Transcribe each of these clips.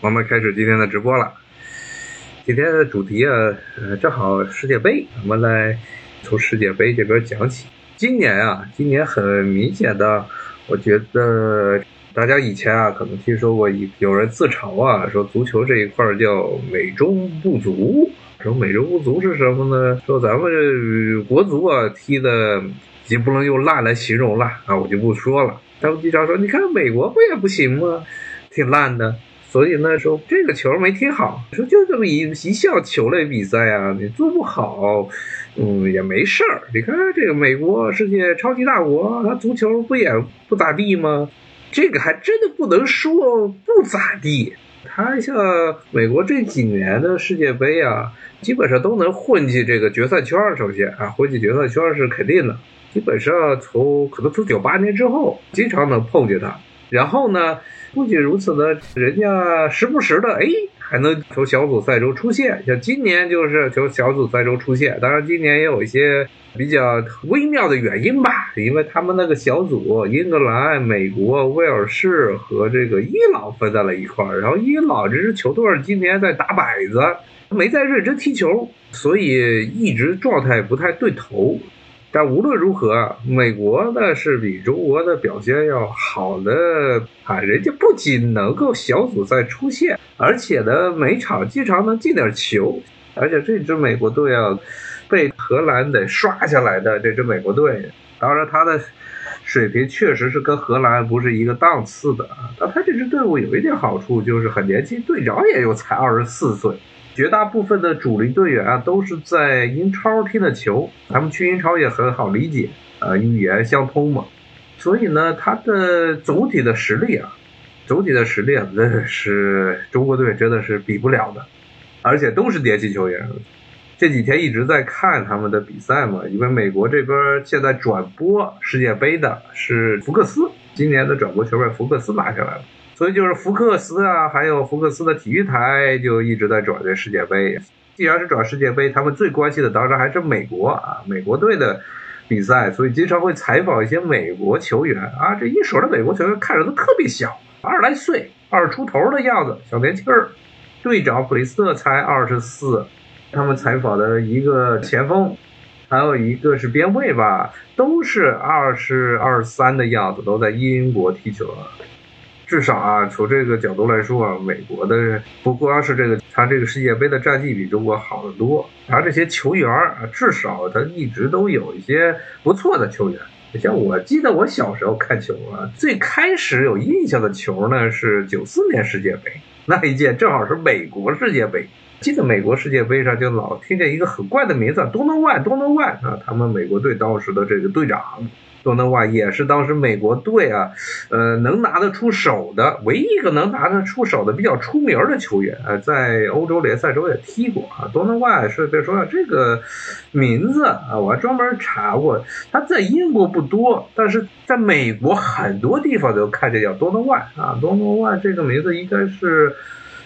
我们开始今天的直播了。今天的主题啊，呃，正好世界杯，我们来从世界杯这边讲起。今年啊，今年很明显的，我觉得大家以前啊，可能听说过有人自嘲啊，说足球这一块叫美中不足。说美中不足是什么呢？说咱们这国足啊踢的，也不能用烂来形容了啊，我就不说了。他们经常说，你看美国不也不行吗？挺烂的。所以呢，说这个球没踢好，说就这么一一项球类比赛啊，你做不好，嗯，也没事儿。你看这个美国世界超级大国，他足球不也不咋地吗？这个还真的不能说不咋地。他像美国这几年的世界杯啊，基本上都能混进这个决赛圈。首先啊，混进决赛圈是肯定的。基本上从可能从九八年之后，经常能碰见他。然后呢？不仅如此呢，人家时不时的哎还能从小组赛中出现，像今年就是从小组赛中出现。当然，今年也有一些比较微妙的原因吧，因为他们那个小组，英格兰、美国、威尔士和这个伊朗分在了一块儿，然后伊朗这支球队今年在打摆子，没在认真踢球，所以一直状态不太对头。但无论如何，美国呢是比中国的表现要好的啊！人家不仅能够小组赛出线，而且呢每场经常能进点球，而且这支美国队啊，被荷兰得刷下来的这支美国队，当然他的水平确实是跟荷兰不是一个档次的啊。但他这支队伍有一点好处，就是很年轻，队长也有才二十四岁。绝大部分的主力队员啊，都是在英超踢的球，他们去英超也很好理解，呃，语言相通嘛。所以呢，他的总体的实力啊，总体的实力啊，那是中国队真的是比不了的，而且都是年轻球员。这几天一直在看他们的比赛嘛，因为美国这边现在转播世界杯的是福克斯，今年的转播权被福克斯拿下来了。所以就是福克斯啊，还有福克斯的体育台就一直在转这世界杯。既然是转世界杯，他们最关心的当然还是美国啊，美国队的比赛。所以经常会采访一些美国球员啊，这一手的美国球员看着都特别小，二十来岁，二十出头的样子，小年轻儿。队长普利斯特才二十四，他们采访的一个前锋，还有一个是边卫吧，都是二十二三的样子，都在英国踢球。至少啊，从这个角度来说啊，美国的不光是这个，他这个世界杯的战绩比中国好得多。他这些球员啊，至少他一直都有一些不错的球员。像我记得我小时候看球啊，最开始有印象的球呢是九四年世界杯那一届，正好是美国世界杯。记得美国世界杯上就老听见一个很怪的名字，多诺万，多诺万啊，他们美国队当时的这个队长。多诺万也是当时美国队啊，呃，能拿得出手的唯一一个能拿得出手的比较出名的球员，呃，在欧洲联赛中也踢过啊。多诺万是别说这个名字啊，我还专门查过，他在英国不多，但是在美国很多地方都看见叫多诺万啊。多诺万这个名字应该是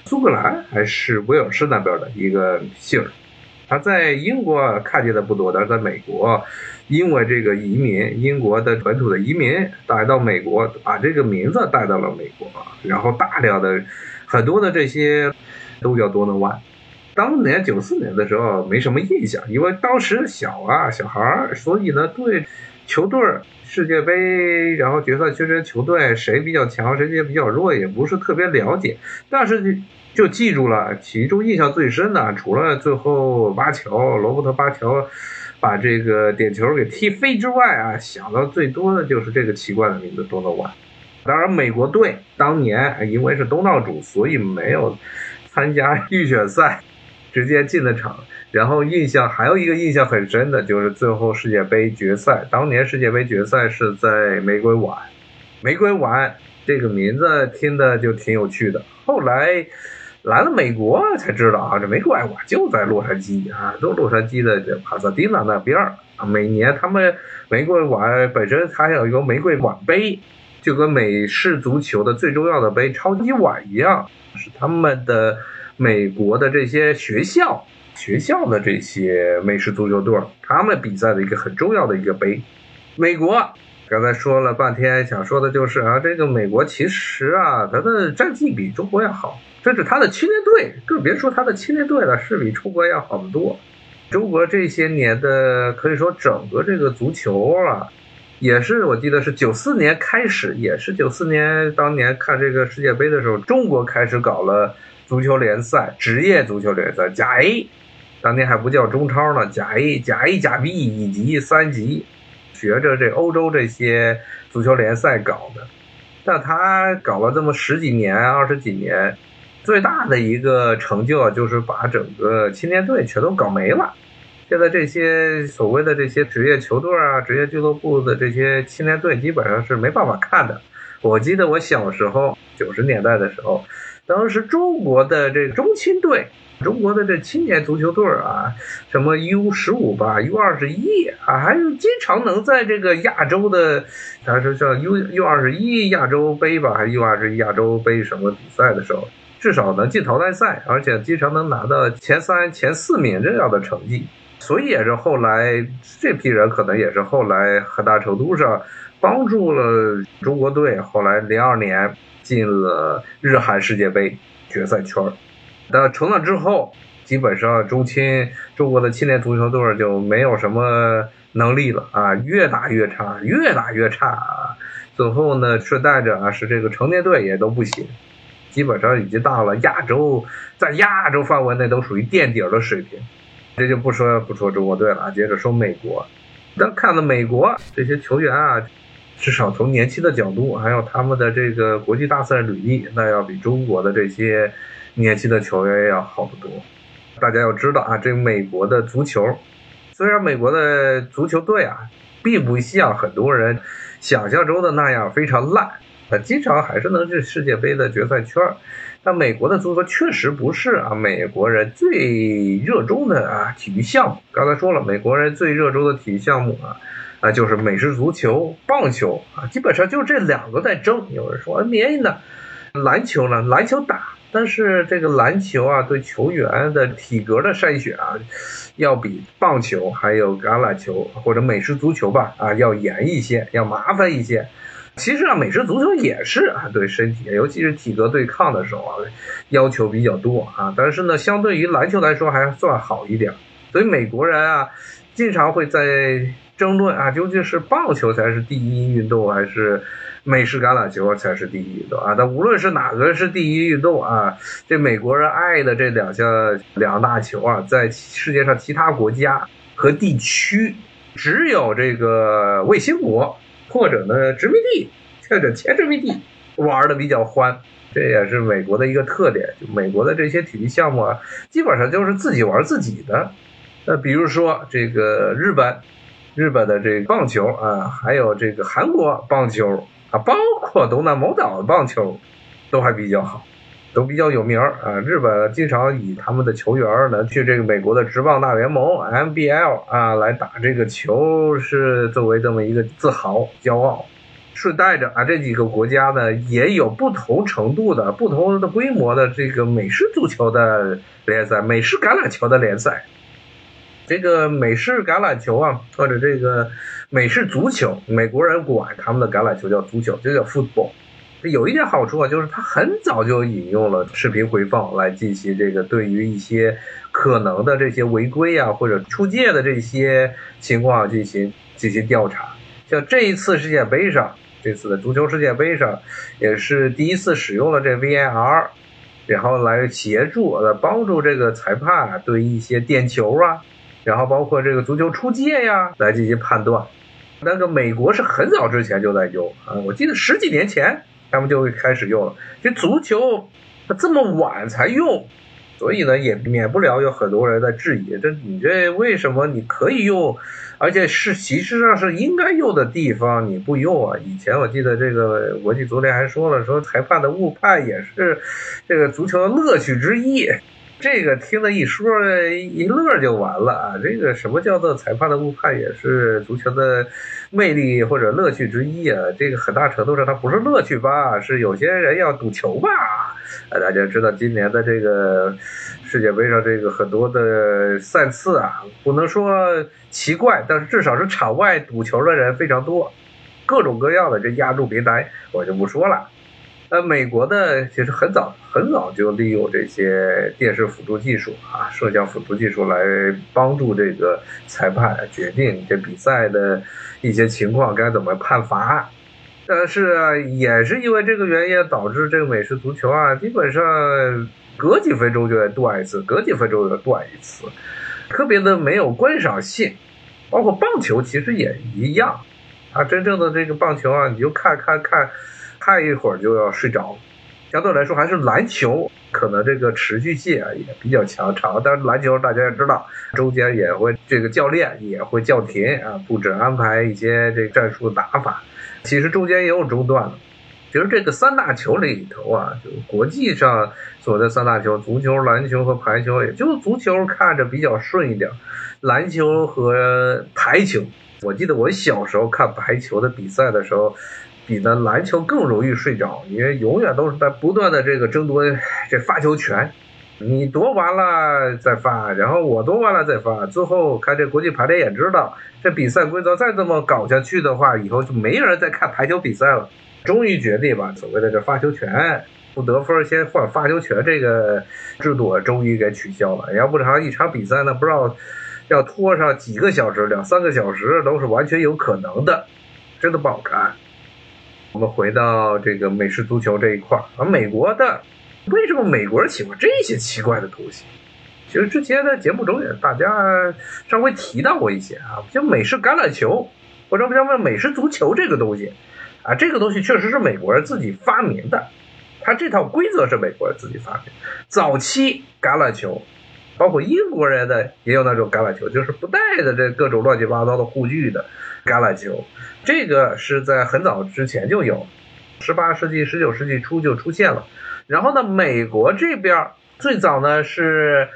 苏格兰还是威尔士那边的一个姓他在英国看见的不多，但是在美国。因为这个移民，英国的本土的移民带到美国，把这个名字带到了美国，然后大量的很多的这些都叫多诺万。当年九四年的时候没什么印象，因为当时小啊小孩儿，所以呢对球队世界杯然后决赛圈这些球队谁比较强谁比较弱也不是特别了解，但是就记住了，其中印象最深的除了最后巴乔罗伯特巴乔。把这个点球给踢飞之外啊，想到最多的就是这个奇怪的名字多诺万。当然，美国队当年因为是东道主，所以没有参加预选赛，直接进了场。然后印象还有一个印象很深的就是最后世界杯决赛，当年世界杯决赛是在玫瑰碗。玫瑰碗这个名字听的就挺有趣的。后来。来了美国才知道啊，这玫瑰碗就在洛杉矶啊，都洛杉矶的这帕萨蒂娜那边儿啊。每年他们玫瑰碗本身还有一个玫瑰碗杯，就跟美式足球的最重要的杯超级碗一样，是他们的美国的这些学校学校的这些美式足球队他们比赛的一个很重要的一个杯。美国刚才说了半天，想说的就是啊，这个美国其实啊，它的战绩比中国要好，这是它的青年队，更别说它的青年队了，是比中国要好得多。中国这些年的可以说整个这个足球啊，也是我记得是九四年开始，也是九四年当年看这个世界杯的时候，中国开始搞了足球联赛，职业足球联赛甲 A，当年还不叫中超呢，甲 A、甲 A、甲 B 乙级、三级，学着这欧洲这些足球联赛搞的。但他搞了这么十几年、二十几年，最大的一个成就就是把整个青年队全都搞没了。现在这些所谓的这些职业球队啊、职业俱乐部的这些青年队，基本上是没办法看的。我记得我小时候九十年代的时候，当时中国的这个中青队，中国的这青年足球队啊，什么 U 十五吧、U 二十一啊，还有经常能在这个亚洲的，还是叫 U U 二十一亚洲杯吧，还是 U 二十一亚洲杯什么比赛的时候，至少能进淘汰赛，而且经常能拿到前三、前四名这样的成绩。所以也是后来这批人可能也是后来很大程度上帮助了中国队，后来零二年进了日韩世界杯决赛圈。但成了之后，基本上中青中国的青年足球队就没有什么能力了啊，越打越差，越打越差啊。最后呢，顺带着啊，是这个成年队也都不行，基本上已经到了亚洲，在亚洲范围内都属于垫底的水平。这就不说不说中国队了啊，接着说美国。但看到美国这些球员啊，至少从年轻的角度，还有他们的这个国际大赛履历，那要比中国的这些年轻的球员要好得多。大家要知道啊，这美国的足球，虽然美国的足球队啊，并不像很多人想象中的那样非常烂，啊，经常还是能进世界杯的决赛圈。但美国的足球确实不是啊，美国人最热衷的啊体育项目。刚才说了，美国人最热衷的体育项目啊，啊就是美式足球、棒球啊，基本上就这两个在争。有人说 NBA 呢，篮球呢，篮球打，但是这个篮球啊，对球员的体格的筛选啊，要比棒球还有橄榄球或者美式足球吧啊要严一些，要麻烦一些。其实啊，美式足球也是啊，对身体，尤其是体格对抗的时候啊，要求比较多啊。但是呢，相对于篮球来说还算好一点。所以美国人啊，经常会在争论啊，究竟是棒球才是第一运动，还是美式橄榄球才是第一运动啊？但无论是哪个是第一运动啊，这美国人爱的这两项两大球啊，在世界上其他国家和地区，只有这个卫星国。或者呢，殖民地或者前殖民地玩的比较欢，这也是美国的一个特点。就美国的这些体育项目啊，基本上就是自己玩自己的。那比如说这个日本，日本的这个棒球啊，还有这个韩国棒球啊，包括东南某岛的棒球，都还比较好，都比较有名啊。日本经常以他们的球员呢去这个美国的职棒大联盟 MBL 啊来打这个球，是作为这么一个自豪、骄傲。顺带着啊，这几个国家呢也有不同程度的、不同的规模的这个美式足球的联赛、美式橄榄球的联赛。这个美式橄榄球啊，或者这个美式足球，美国人管他们的橄榄球叫足球，就叫 football。有一点好处啊，就是它很早就引用了视频回放来进行这个对于一些可能的这些违规啊或者出界的这些情况进行进行调查。像这一次世界杯上。这次的足球世界杯上，也是第一次使用了这 VAR，然后来协助呃帮助这个裁判对一些点球啊，然后包括这个足球出界呀来进行判断。那个美国是很早之前就在用啊，我记得十几年前他们就会开始用了。这足球这么晚才用。所以呢，也免不了有很多人在质疑，这你这为什么你可以用，而且是其实上是应该用的地方你不用啊？以前我记得这个国际足联还说了，说裁判的误判也是这个足球的乐趣之一。这个听了一说一乐就完了啊！这个什么叫做裁判的误判也是足球的魅力或者乐趣之一啊？这个很大程度上它不是乐趣吧？是有些人要赌球吧？啊，大家知道今年的这个世界杯上这个很多的赛次啊，不能说奇怪，但是至少是场外赌球的人非常多。各种各样的这压注平台，我就不说了。呃，美国的其实很早很早就利用这些电视辅助技术啊，摄像辅助技术来帮助这个裁判决定这比赛的一些情况该怎么判罚。但是啊，也是因为这个原因，导致这个美式足球啊，基本上隔几分钟就要断一次，隔几分钟就断一次，特别的没有观赏性。包括棒球其实也一样，啊，真正的这个棒球啊，你就看看，看看一会儿就要睡着。相对来说，还是篮球可能这个持续性啊也比较强长。但是篮球大家也知道，中间也会这个教练也会叫停啊，布置安排一些这战术打法。其实中间也有中断的。其实这个三大球里头啊，就国际上所谓的三大球，足球、篮球和排球，也就足球看着比较顺一点。篮球和排球，我记得我小时候看排球的比赛的时候，比那篮球更容易睡着，因为永远都是在不断的这个争夺这发球权，你夺完了再发，然后我夺完了再发，最后看这国际排联也知道，这比赛规则再这么搞下去的话，以后就没人再看排球比赛了。终于决定把所谓的这发球权不得分先换发球权这个制度终于给取消了，要不然一场比赛呢，不知道。要拖上几个小时，两三个小时都是完全有可能的，真的不好看。我们回到这个美式足球这一块儿，而美国的为什么美国人喜欢这些奇怪的东西？其实之前的节目中也大家稍微提到过一些啊，像美式橄榄球或者叫美式足球这个东西啊，这个东西确实是美国人自己发明的，它这套规则是美国人自己发明。早期橄榄球。包括英国人的也有那种橄榄球，就是不带的这各种乱七八糟的护具的橄榄球，这个是在很早之前就有，十八世纪、十九世纪初就出现了。然后呢，美国这边最早呢是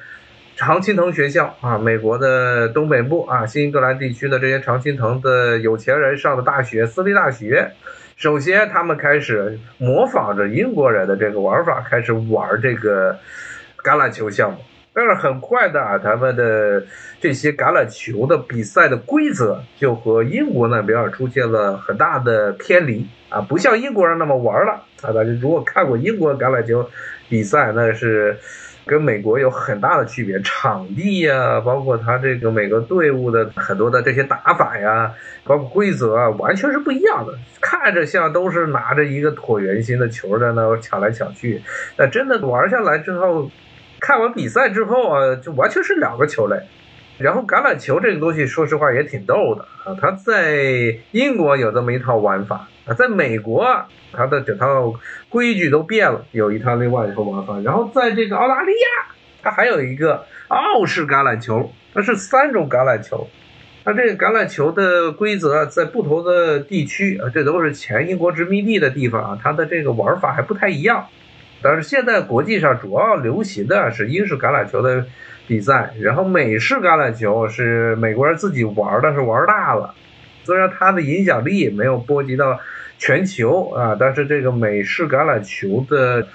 常青藤学校啊，美国的东北部啊，新英格兰地区的这些常青藤的有钱人上的大学，私立大学，首先他们开始模仿着英国人的这个玩法，开始玩这个橄榄球项目。但是很快的啊，他们的这些橄榄球的比赛的规则就和英国那边出现了很大的偏离啊，不像英国人那么玩了啊。大家如果看过英国橄榄球比赛，那是跟美国有很大的区别，场地呀，包括他这个每个队伍的很多的这些打法呀，包括规则啊，完全是不一样的。看着像都是拿着一个椭圆形的球在那抢来抢去，那真的玩下来之后。看完比赛之后啊，就完全是两个球类。然后橄榄球这个东西，说实话也挺逗的啊。它在英国有这么一套玩法啊，在美国它的整套规矩都变了，有一套另外一套玩法。然后在这个澳大利亚，它还有一个澳式橄榄球，它是三种橄榄球。它这个橄榄球的规则在不同的地区啊，这都是前英国殖民地的地方啊，它的这个玩法还不太一样。但是现在国际上主要流行的是英式橄榄球的比赛，然后美式橄榄球是美国人自己玩的，是玩大了。虽然它的影响力没有波及到全球啊，但是这个美式橄榄球的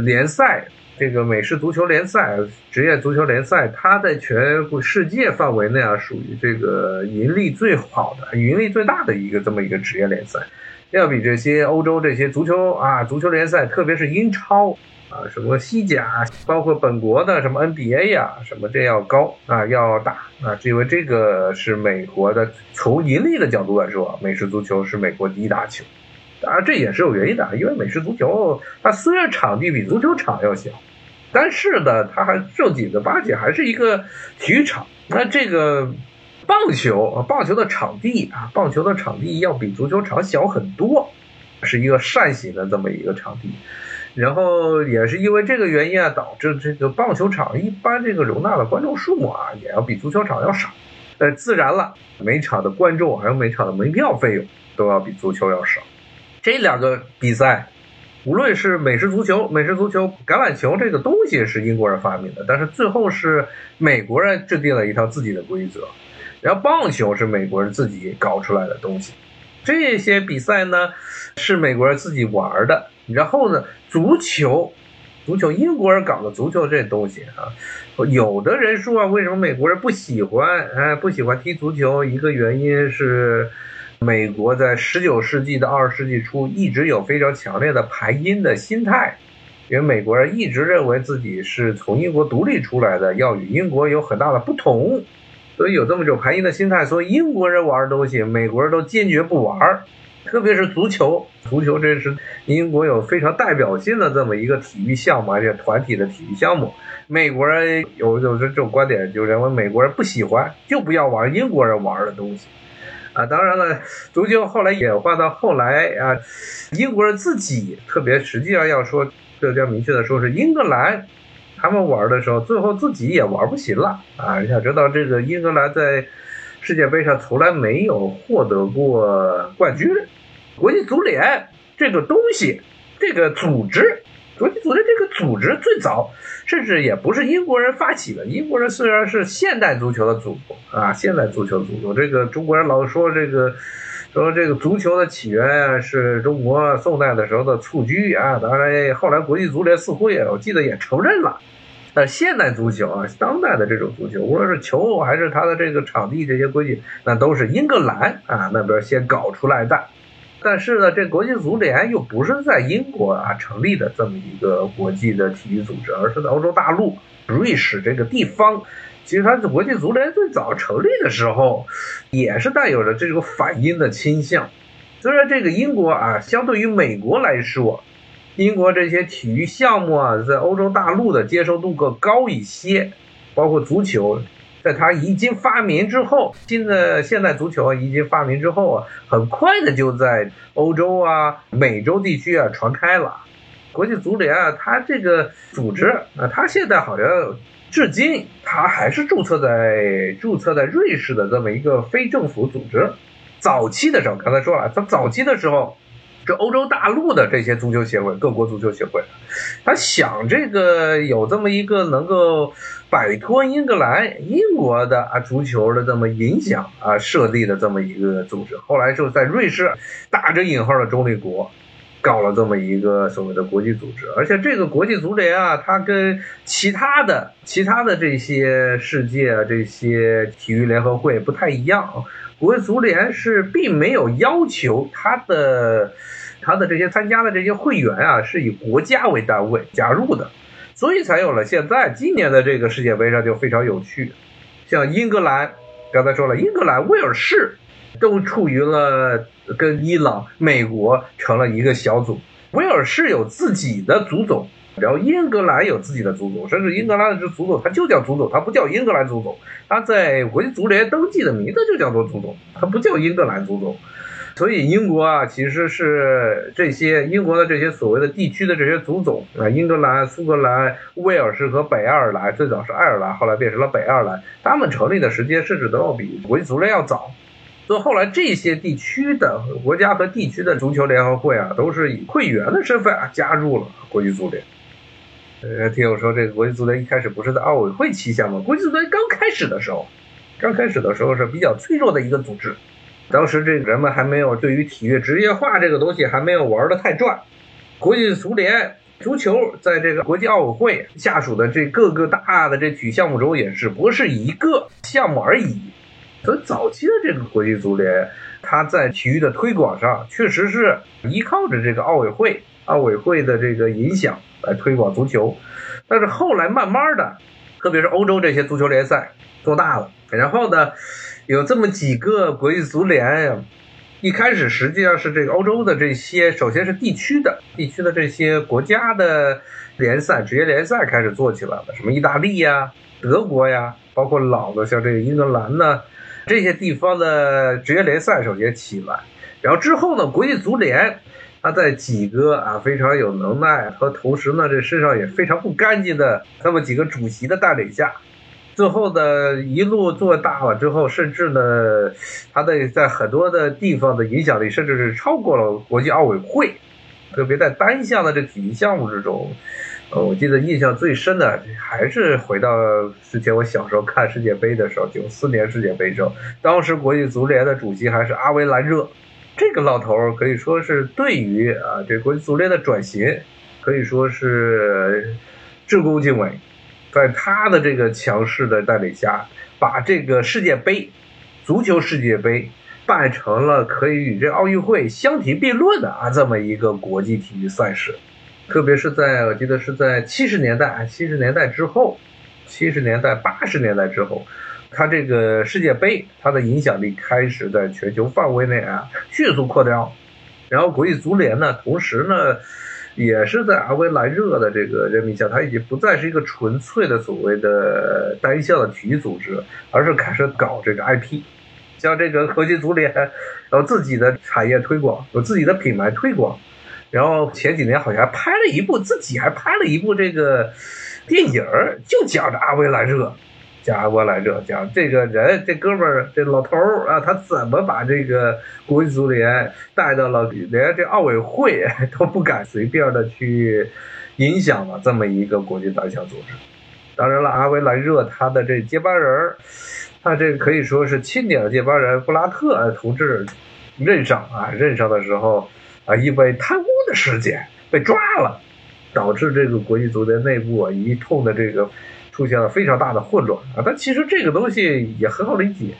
联赛，这个美式足球联赛、职业足球联赛，它在全世界范围内啊，属于这个盈利最好的、盈利最大的一个这么一个职业联赛。要比这些欧洲这些足球啊，足球联赛，特别是英超啊，什么西甲，包括本国的什么 NBA 呀，什么这要高啊，要大啊，因为这个是美国的，从盈利的角度来说，美式足球是美国第一大球。当然这也是有原因的，因为美式足球它虽然场地比足球场要小，但是呢，它还正经的八经还是一个体育场。那这个。棒球啊，棒球的场地啊，棒球的场地要比足球场小很多，是一个扇形的这么一个场地。然后也是因为这个原因啊，导致这个棒球场一般这个容纳的观众数目啊，也要比足球场要少。呃，自然了，每场的观众还有每场的门票费用都要比足球要少。这两个比赛，无论是美式足球、美式足球、橄榄球这个东西是英国人发明的，但是最后是美国人制定了一套自己的规则。然后棒球是美国人自己搞出来的东西，这些比赛呢是美国人自己玩的。然后呢，足球，足球英国人搞的足球这东西啊，有的人说啊，为什么美国人不喜欢？哎，不喜欢踢足球，一个原因是美国在十九世纪到二十世纪初一直有非常强烈的排英的心态，因为美国人一直认为自己是从英国独立出来的，要与英国有很大的不同，所以有这么一种排异的心态。所以英国人玩的东西，美国人都坚决不玩，特别是足球。足球这是英国有非常代表性的这么一个体育项目，而且团体的体育项目。美国人有有这种观点，就认为美国人不喜欢，就不要玩英国人玩的东西。啊，当然了，足球后来演化到后来啊，英国人自己特别，实际上要说，更加明确的说是英格兰，他们玩的时候，最后自己也玩不行了啊。你想知道，这个英格兰在世界杯上从来没有获得过冠军，国际足联这个东西，这个组织。国际足联这个组织最早甚至也不是英国人发起的。英国人虽然是现代足球的祖国啊，现代足球的祖国。这个中国人老说这个说这个足球的起源是中国宋代的时候的蹴鞠啊。当然后来国际足联似乎也我记得也承认了。但现代足球啊，当代的这种足球，无论是球还是它的这个场地这些规矩，那都是英格兰啊那边先搞出来的。但是呢，这国际足联又不是在英国啊成立的这么一个国际的体育组织，而是在欧洲大陆瑞士这个地方。其实它国际足联最早成立的时候，也是带有着这种反英的倾向。虽然这个英国啊，相对于美国来说，英国这些体育项目啊，在欧洲大陆的接受度更高一些，包括足球。在它一经发明之后，新的现代足球一经发明之后啊，很快的就在欧洲啊、美洲地区啊传开了。国际足联啊，它这个组织啊，它现在好像至今它还是注册在注册在瑞士的这么一个非政府组织。早期的时候，刚才说了，它早期的时候。这欧洲大陆的这些足球协会，各国足球协会，他想这个有这么一个能够摆脱英格兰、英国的啊足球的这么影响啊设立的这么一个组织。后来就在瑞士打着引号的中立国搞了这么一个所谓的国际组织。而且这个国际足联啊，它跟其他的其他的这些世界啊这些体育联合会不太一样。国际足联是并没有要求他的。他的这些参加的这些会员啊，是以国家为单位加入的，所以才有了现在今年的这个世界杯上就非常有趣。像英格兰，刚才说了，英格兰、威尔士都处于了跟伊朗、美国成了一个小组。威尔士有自己的足总，然后英格兰有自己的足总，甚至英格兰的这足总它就叫足总，它不叫英格兰足总，它在国际足联登记的名字就叫做足总，它不叫英格兰足总。所以英国啊，其实是这些英国的这些所谓的地区的这些足总啊，英格兰、苏格兰、威尔士和北爱尔兰，最早是爱尔兰，后来变成了北爱尔兰，他们成立的时间甚至都要比国际足联要早。所以后来这些地区的国家和地区的足球联合会啊，都是以会员的身份啊加入了国际足联。呃，听我说，这个国际足联一开始不是在奥委会旗下吗？国际足联刚开始的时候，刚开始的时候是比较脆弱的一个组织。当时这人们还没有对于体育职业化这个东西还没有玩的太转，国际足联足球在这个国际奥委会下属的这各个大的这体育项目中也只不过是一个项目而已。所以早期的这个国际足联，它在体育的推广上确实是依靠着这个奥委会奥委会的这个影响来推广足球，但是后来慢慢的，特别是欧洲这些足球联赛做大了，然后呢。有这么几个国际足联，一开始实际上是这个欧洲的这些，首先是地区的地区的这些国家的联赛，职业联赛开始做起来了，什么意大利呀、德国呀，包括老的像这个英格兰呢，这些地方的职业联赛首先起来，然后之后呢，国际足联，他在几个啊非常有能耐和同时呢这身上也非常不干净的那么几个主席的带领下。最后的一路做大了之后，甚至呢，他的在很多的地方的影响力，甚至是超过了国际奥委会。特别在单项的这体育项目之中，我记得印象最深的还是回到之前我小时候看世界杯的时候，九四年世界杯时候，当时国际足联的主席还是阿维兰热，这个老头儿可以说是对于啊这国际足联的转型，可以说是至恭敬畏。在他的这个强势的带领下，把这个世界杯、足球世界杯办成了可以与这奥运会相提并论的啊这么一个国际体育赛事。特别是在我记得是在七十年代，七十年代之后，七十年代八十年代之后，它这个世界杯它的影响力开始在全球范围内啊迅速扩张。然后国际足联呢，同时呢，也是在阿维莱热的这个任命下，它已经不再是一个纯粹的所谓的单项的体育组织，而是开始搞这个 IP，像这个国际足联有自己的产业推广，有自己的品牌推广。然后前几年好像还拍了一部，自己还拍了一部这个电影就讲着阿维莱热，讲阿维莱热，讲这个人，这哥们儿，这老头儿啊，他怎么把这个国际足联带到了连这奥委会 都不敢随便的去影响了这么一个国际单项组织。当然了，阿维莱热他的这接班人，他这可以说是钦点的接班人布拉特同志任上啊，任上的时候。啊，因为贪污的事件被抓了，导致这个国际足联内部啊一通的这个出现了非常大的混乱啊。但其实这个东西也很好理解，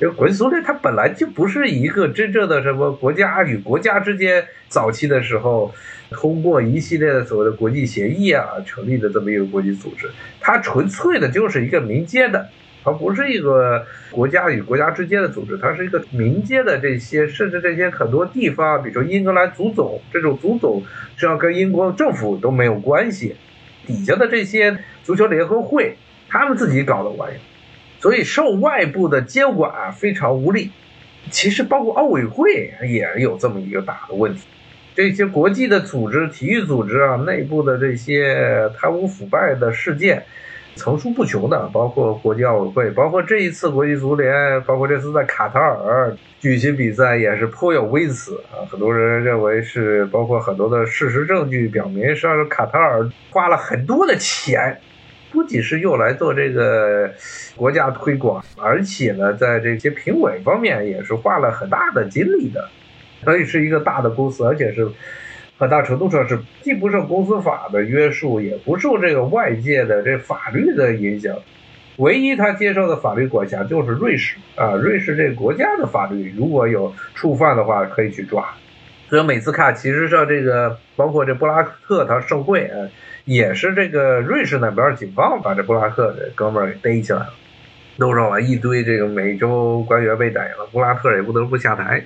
这个国际足联它本来就不是一个真正的什么国家与国家之间早期的时候通过一系列的所谓的国际协议啊成立的这么一个国际组织，它纯粹的就是一个民间的。它不是一个国家与国家之间的组织，它是一个民间的这些，甚至这些很多地方，比如说英格兰足总这种足总，是要跟英国政府都没有关系，底下的这些足球联合会，他们自己搞的玩意，所以受外部的监管非常无力。其实包括奥委会也有这么一个大的问题，这些国际的组织、体育组织啊，内部的这些贪污腐败的事件。层出不穷的，包括国际奥委会，包括这一次国际足联，包括这次在卡塔尔举行比赛也是颇有微词啊。很多人认为是，包括很多的事实证据表明，实际上是卡塔尔花了很多的钱，不仅是用来做这个国家推广，而且呢，在这些评委方面也是花了很大的精力的，所以是一个大的公司，而且是。很大程度上是既不受公司法的约束，也不受这个外界的这法律的影响。唯一他接受的法律管辖就是瑞士啊，瑞士这个国家的法律，如果有触犯的话，可以去抓。所以每次看，其实上这个包括这布拉克他受贿啊，也是这个瑞士那边警方把这布拉克这哥们儿给逮起来了，弄上了一堆这个美洲官员被逮了，布拉特也不得不下台。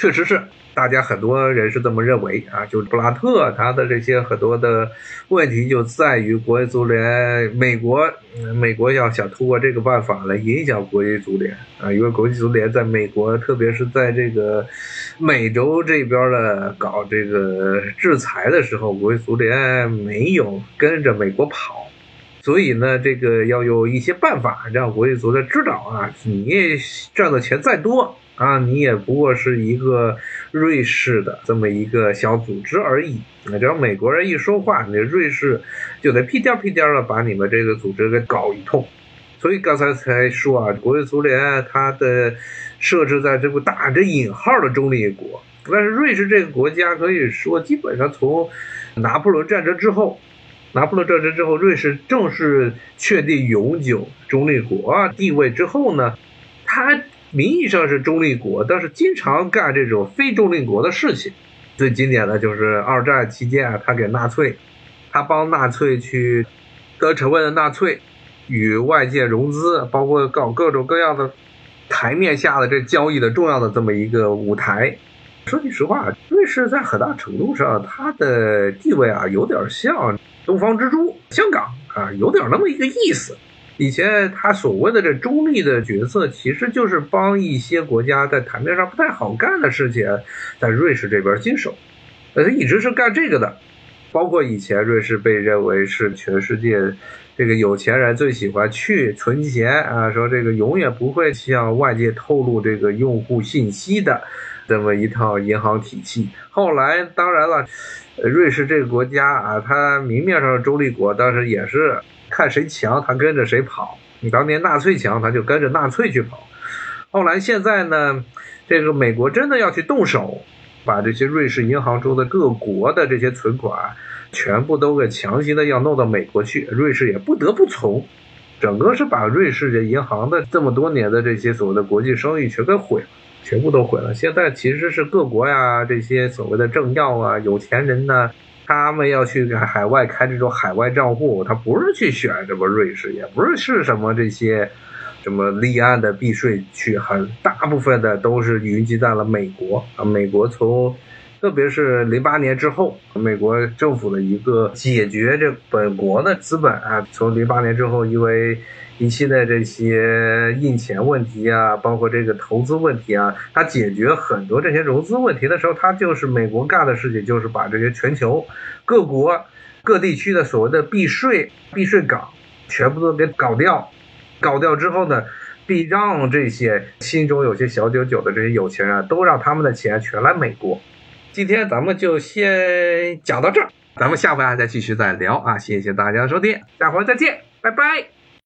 确实是。大家很多人是这么认为啊，就布拉特他的这些很多的问题就在于国际足联，美国，美国要想通过这个办法来影响国际足联啊，因为国际足联在美国，特别是在这个美洲这边的搞这个制裁的时候，国际足联没有跟着美国跑，所以呢，这个要有一些办法让国际足联知道啊，你赚的钱再多。啊，你也不过是一个瑞士的这么一个小组织而已。那只要美国人一说话，那瑞士就得屁颠屁颠的把你们这个组织给搞一通。所以刚才才说啊，国际足联它的设置在这个打着引号的中立国，但是瑞士这个国家可以说基本上从拿破仑战争之后，拿破仑战争之后，瑞士正式确定永久中立国地位之后呢，它。名义上是中立国，但是经常干这种非中立国的事情。最经典的就是二战期间啊，他给纳粹，他帮纳粹去得成为了纳粹，与外界融资，包括搞各种各样的台面下的这交易的重要的这么一个舞台。说句实话，瑞士在很大程度上，它的地位啊，有点像东方之珠香港啊，有点那么一个意思。以前他所谓的这中立的角色，其实就是帮一些国家在台面上不太好干的事情，在瑞士这边经手，呃，他一直是干这个的。包括以前瑞士被认为是全世界这个有钱人最喜欢去存钱啊，说这个永远不会向外界透露这个用户信息的这么一套银行体系。后来当然了，瑞士这个国家啊，它明面上是中立国，但是也是。看谁强，他跟着谁跑。你当年纳粹强，他就跟着纳粹去跑。后来现在呢，这个美国真的要去动手，把这些瑞士银行中的各国的这些存款全部都给强行的要弄到美国去，瑞士也不得不从。整个是把瑞士这银行的这么多年的这些所谓的国际声誉全给毁了。全部都毁了。现在其实是各国呀，这些所谓的政要啊、有钱人呢，他们要去海外开这种海外账户，他不是去选什么瑞士，也不是是什么这些什么立案的避税区，很大部分的都是云集在了美国啊。美国从特别是零八年之后，美国政府的一个解决这本国的资本啊，从零八年之后，因为一系列这些印钱问题啊，包括这个投资问题啊，它解决很多这些融资问题的时候，它就是美国干的事情，就是把这些全球各国各地区的所谓的避税避税港全部都给搞掉，搞掉之后呢，必让这些心中有些小九九的这些有钱人，都让他们的钱全来美国。今天咱们就先讲到这儿，咱们下回还再继续再聊啊！谢谢大家收听，下回再见，拜拜。